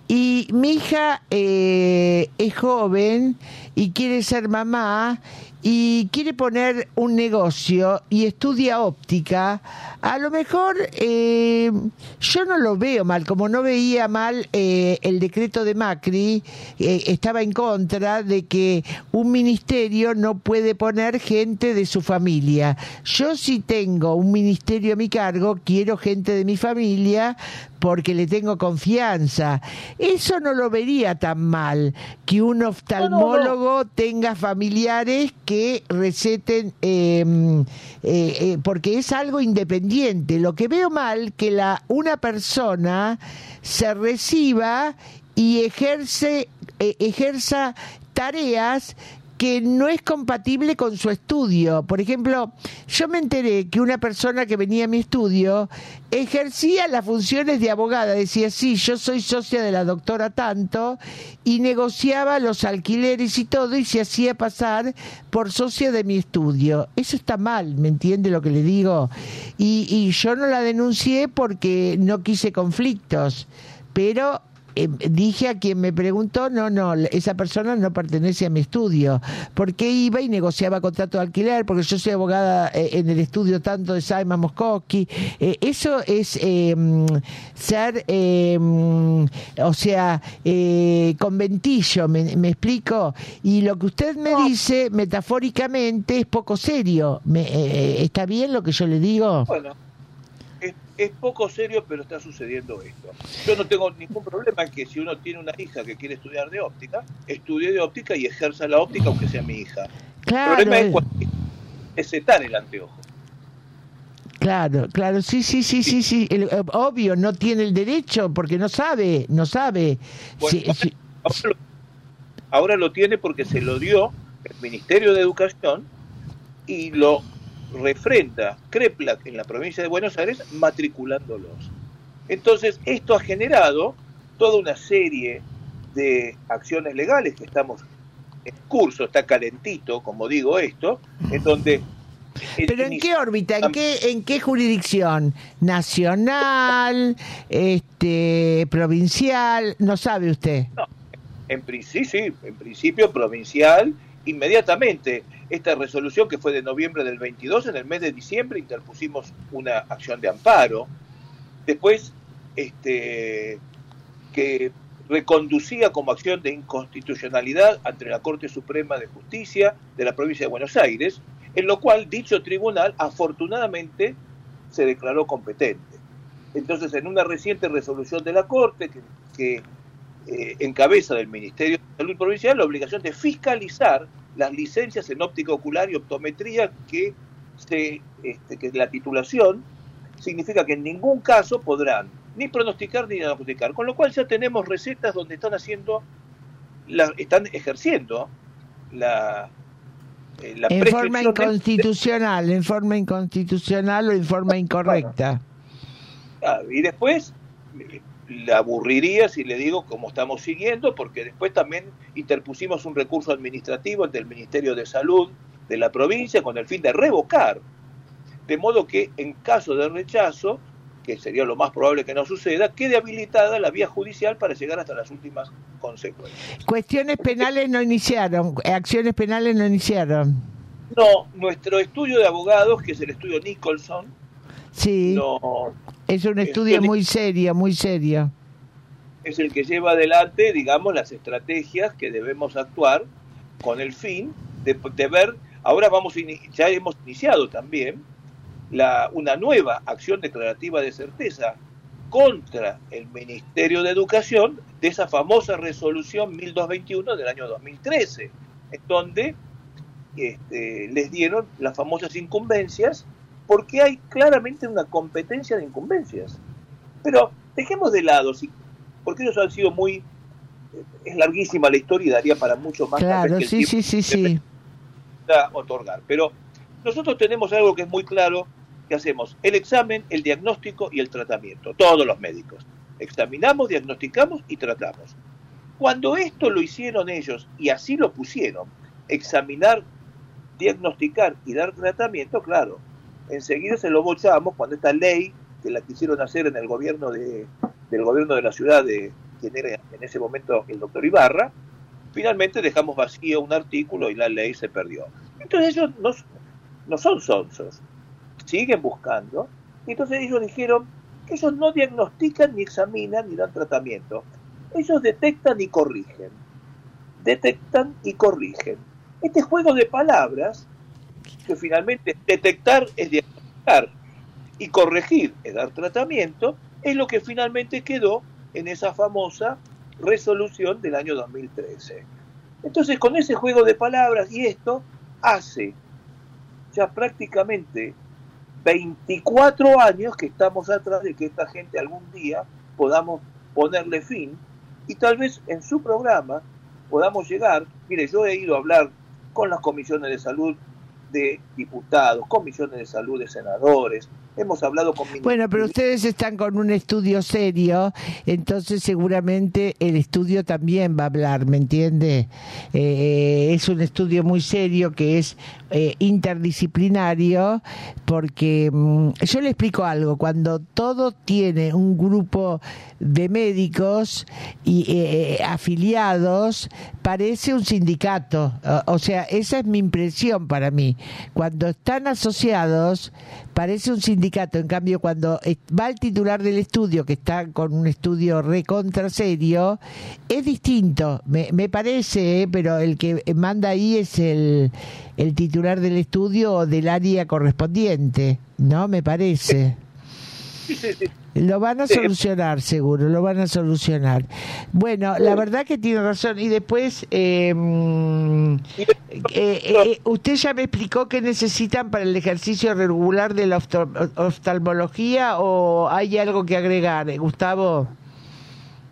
y mi hija eh, es joven y quiere ser mamá y quiere poner un negocio y estudia óptica, a lo mejor eh, yo no lo veo mal, como no veía mal eh, el decreto de Macri, eh, estaba en contra de que un ministerio no puede poner gente de su familia. Yo si tengo un ministerio a mi cargo, quiero gente de mi familia porque le tengo confianza. Eso no lo vería tan mal, que un oftalmólogo tenga familiares que receten, eh, eh, eh, porque es algo independiente. Lo que veo mal, que la, una persona se reciba y ejerce, eh, ejerza tareas que no es compatible con su estudio. Por ejemplo, yo me enteré que una persona que venía a mi estudio ejercía las funciones de abogada, decía, sí, yo soy socia de la doctora tanto, y negociaba los alquileres y todo, y se hacía pasar por socia de mi estudio. Eso está mal, ¿me entiende lo que le digo? Y, y yo no la denuncié porque no quise conflictos, pero eh, dije a quien me preguntó, no, no, esa persona no pertenece a mi estudio. porque iba y negociaba contrato de alquiler? Porque yo soy abogada eh, en el estudio tanto de Simon Moskowski. Eh, eso es eh, ser, eh, mm, o sea, eh, conventillo, me, me explico? Y lo que usted me dice, metafóricamente, es poco serio. Me, eh, ¿Está bien lo que yo le digo? Bueno, es, poco serio, pero está sucediendo esto. Yo no tengo ningún problema en que si uno tiene una hija que quiere estudiar de óptica, estudie de óptica y ejerza la óptica aunque sea mi hija. Claro. El problema es cuando setar el anteojo. Claro, claro, sí, sí, sí, sí, sí. El- eh, obvio, no tiene el derecho porque no sabe, no sabe. Bueno, Sí, sí. ahora, lo, ahora lo tiene porque se lo dio el Ministerio de Educación y lo refrenda Creplac en la provincia de Buenos Aires matriculándolos. Entonces, esto ha generado toda una serie de acciones legales que estamos en curso, está calentito, como digo esto, en donde... Pero ¿en qué órbita? ¿En qué, en qué jurisdicción? ¿Nacional? este ¿Provincial? No sabe usted. En principio, sí, en principio provincial, inmediatamente. Esta resolución que fue de noviembre del 22, en el mes de diciembre interpusimos una acción de amparo. Después, este, que reconducía como acción de inconstitucionalidad ante la Corte Suprema de Justicia de la provincia de Buenos Aires, en lo cual dicho tribunal afortunadamente se declaró competente. Entonces, en una reciente resolución de la Corte que, que eh, encabeza del Ministerio de Salud Provincial la obligación de fiscalizar las licencias en óptica ocular y optometría que, se, este, que la titulación significa que en ningún caso podrán ni pronosticar ni diagnosticar, con lo cual ya tenemos recetas donde están haciendo, la, están ejerciendo la, eh, la En forma de- inconstitucional, en forma inconstitucional o en forma incorrecta. Ah, y después la aburriría si le digo cómo estamos siguiendo, porque después también interpusimos un recurso administrativo ante el Ministerio de Salud de la provincia con el fin de revocar. De modo que en caso de rechazo, que sería lo más probable que no suceda, quede habilitada la vía judicial para llegar hasta las últimas consecuencias. Cuestiones penales no iniciaron, acciones penales no iniciaron. No, nuestro estudio de abogados, que es el estudio Nicholson, Sí, no, es un estudio muy serio, muy serio. es el que lleva adelante, digamos, las estrategias que debemos actuar con el fin de, de ver, ahora vamos, ya hemos iniciado también la, una nueva acción declarativa de certeza contra el Ministerio de Educación de esa famosa resolución 1221 del año 2013, en donde este, les dieron las famosas incumbencias, porque hay claramente una competencia de incumbencias. Pero dejemos de lado, si, porque ellos han sido muy... eh, Es larguísima la historia y daría para mucho más. Claro, que sí, sí, sí, sí. otorgar. Pero nosotros tenemos algo que es muy claro que hacemos, el examen, el diagnóstico y el tratamiento, todos los médicos. Examinamos, diagnosticamos y tratamos. Cuando esto lo hicieron ellos y así lo pusieron, examinar, diagnosticar y dar tratamiento, claro, enseguida se lo bochamos cuando esta ley que la quisieron hacer en el gobierno de, del gobierno de la ciudad de quien era en ese momento el doctor Ibarra, finalmente dejamos vacío un artículo y la ley se perdió. Entonces ellos no, no son sonsos, siguen buscando. Entonces ellos dijeron que ellos no diagnostican, ni examinan, ni dan tratamiento. Ellos detectan y corrigen. Detectan y corrigen. Este juego de palabras, que finalmente detectar es diagnosticar y corregir es dar tratamiento, es lo que finalmente quedó en esa famosa resolución del año 2013. Entonces, con ese juego de palabras y esto, hace ya prácticamente 24 años que estamos atrás de que esta gente algún día podamos ponerle fin y tal vez en su programa podamos llegar, mire, yo he ido a hablar con las comisiones de salud de diputados, comisiones de salud de senadores, hemos hablado con Bueno, pero ustedes están con un estudio serio, entonces seguramente el estudio también va a hablar, ¿me entiende? Eh, es un estudio muy serio que es eh, interdisciplinario, porque mm, yo le explico algo, cuando todo tiene un grupo de médicos y eh, afiliados, parece un sindicato, o, o sea, esa es mi impresión para mí. Cuando están asociados, parece un sindicato. En cambio, cuando es- va el titular del estudio, que está con un estudio recontra serio, es distinto. Me, me parece, ¿eh? pero el que manda ahí es el, el titular del estudio o del área correspondiente. ¿No? Me parece. Sí, sí, sí. Lo van a solucionar, seguro, lo van a solucionar. Bueno, la verdad que tiene razón. Y después, eh, Y- eh, eh, usted ya me explicó qué necesitan para el ejercicio regular de la oftal- oftalmología o hay algo que agregar, eh, Gustavo.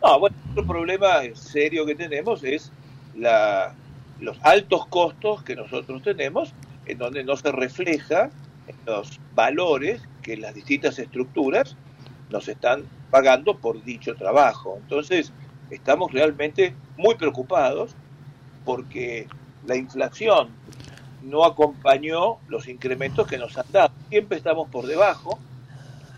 No, bueno, otro problema serio que tenemos es la, los altos costos que nosotros tenemos, en donde no se refleja en los valores que las distintas estructuras nos están pagando por dicho trabajo. Entonces, estamos realmente muy preocupados porque la inflación no acompañó los incrementos que nos han dado. Siempre estamos por debajo.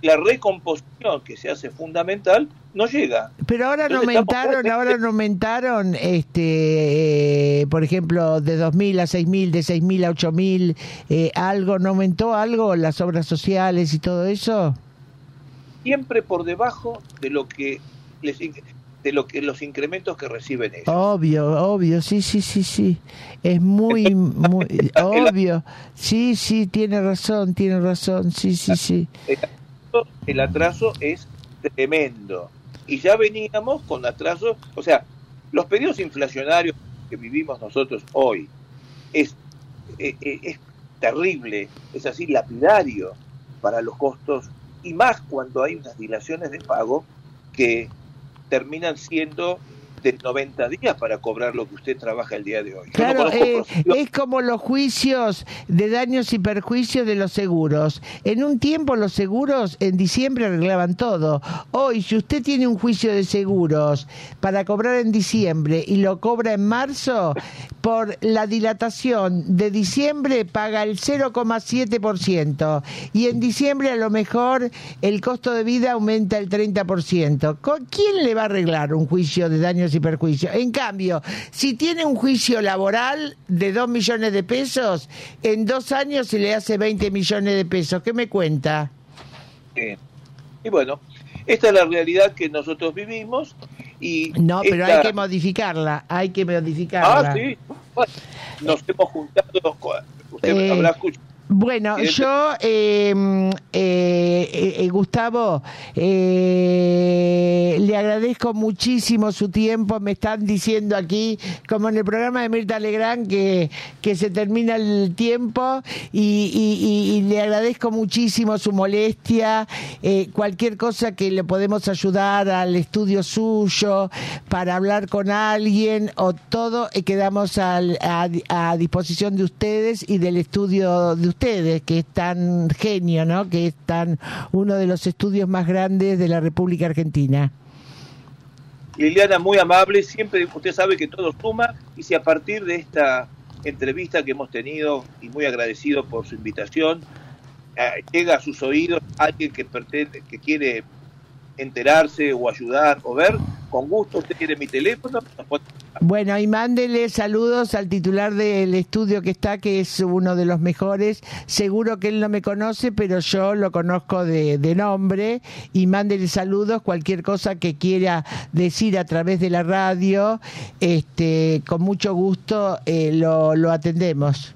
La recomposición que se hace fundamental no llega. Pero ahora no aumentaron, ahora no aumentaron, este, eh, por ejemplo, de 2.000 a 6.000, de 6.000 a 8.000, eh, algo, ¿no aumentó algo las obras sociales y todo eso? siempre por debajo de lo que les de lo que los incrementos que reciben ellos. Obvio, obvio, sí, sí, sí, sí. Es muy, muy obvio. Sí, sí, tiene razón, tiene razón, sí, sí, sí. El, atraso, es tremendo. Y ya veníamos con atrasos, o sea, los periodos inflacionarios que vivimos nosotros hoy es, eh, eh, es terrible, es así lapidario para los costos, y más cuando hay unas dilaciones de pago que terminan siendo de 90 días para cobrar lo que usted trabaja el día de hoy. No Claro, eh, es como los juicios de daños y perjuicios de los seguros. En un tiempo los seguros en diciembre arreglaban todo. Hoy, si usted tiene un juicio de seguros para cobrar en diciembre y lo cobra en marzo, por la dilatación de diciembre paga el 0,7% y en diciembre a lo mejor el costo de vida aumenta el 30%. ¿Con quién le va a arreglar un juicio de daños y perjuicios? En cambio, si tiene un juicio laboral de 2 millones de pesos, en dos años se le hace 20 millones de pesos. ¿Qué me cuenta? Eh, Y bueno, esta es la realidad que nosotros vivimos y No, pero esta- hay que modificarla, hay que modificarla. Ah, sí. Bueno, nos hemos juntado. Usted Eh, habrá escuchado. Bueno, ¿Quiere- yo, eh, eh, eh, Gustavo, eh, le agradezco muchísimo su tiempo. Me están diciendo aquí, como en el programa de Mirta Legrand, que, que se termina el tiempo y, y- y- y le agradezco muchísimo su molestia. Eh, cualquier cosa que le podemos ayudar al estudio suyo para hablar con alguien o todo, eh, quedamos al- a, a disposición de ustedes y del estudio de ustedes, que es tan genio, ¿no? Que es tan uno de los estudios más grandes de la República Argentina. Liliana, muy amable, siempre usted sabe que todo suma y si a partir de esta entrevista que hemos tenido y muy agradecido por su invitación, eh, llega a sus oídos alguien que, pretende, que quiere enterarse o ayudar o ver, con gusto usted tiene mi teléfono, Bueno, y mándele saludos al titular del estudio que está, que es uno de los mejores. Seguro que él no me conoce, pero yo lo conozco de, de nombre. Y mándele saludos, cualquier cosa que quiera decir a través de la radio, este, con mucho gusto eh, lo, lo atendemos.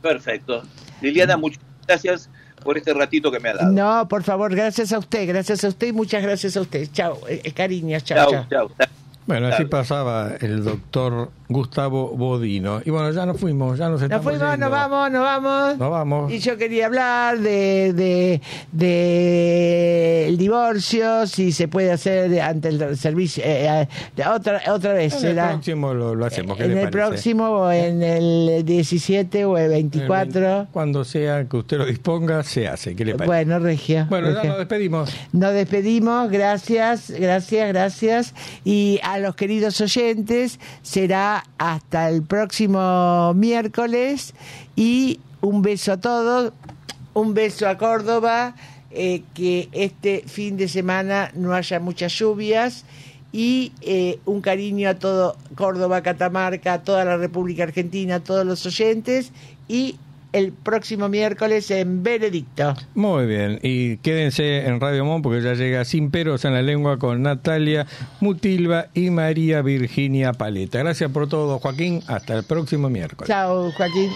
Perfecto. Liliana, muchas gracias por este ratito que me ha dado. No, por favor, gracias a usted, gracias a usted y muchas gracias a usted. Chao, eh, cariños, chao, chao, chao. chao. Bueno, así pasaba el doctor Gustavo Bodino. Y bueno, ya nos fuimos, ya nos Nos estamos fuimos, yendo. nos vamos, nos vamos. Nos vamos. Y yo quería hablar de, de, de el divorcio, si se puede hacer ante el servicio, eh, eh, otra, otra vez. En el próximo lo, lo hacemos. ¿qué en le el parece? próximo o en el 17 o el En el 24. 20, Cuando sea que usted lo disponga, se hace. ¿Qué le parece? Bueno, Regia. Bueno, ya nos despedimos. Nos despedimos, gracias, gracias, gracias. Y a los queridos oyentes, será hasta el próximo miércoles. Y un beso a todos, un beso a Córdoba, eh, que este fin de semana no haya muchas lluvias. Y eh, un cariño a todo Córdoba, Catamarca, a toda la República Argentina, a todos los oyentes. Y el próximo miércoles en Benedicto. Muy bien, y quédense en Radio Mon porque ya llega Sin Peros en la Lengua con Natalia Mutilva y María Virginia Paleta. Gracias por todo, Joaquín. Hasta el próximo miércoles. Chao, Joaquín.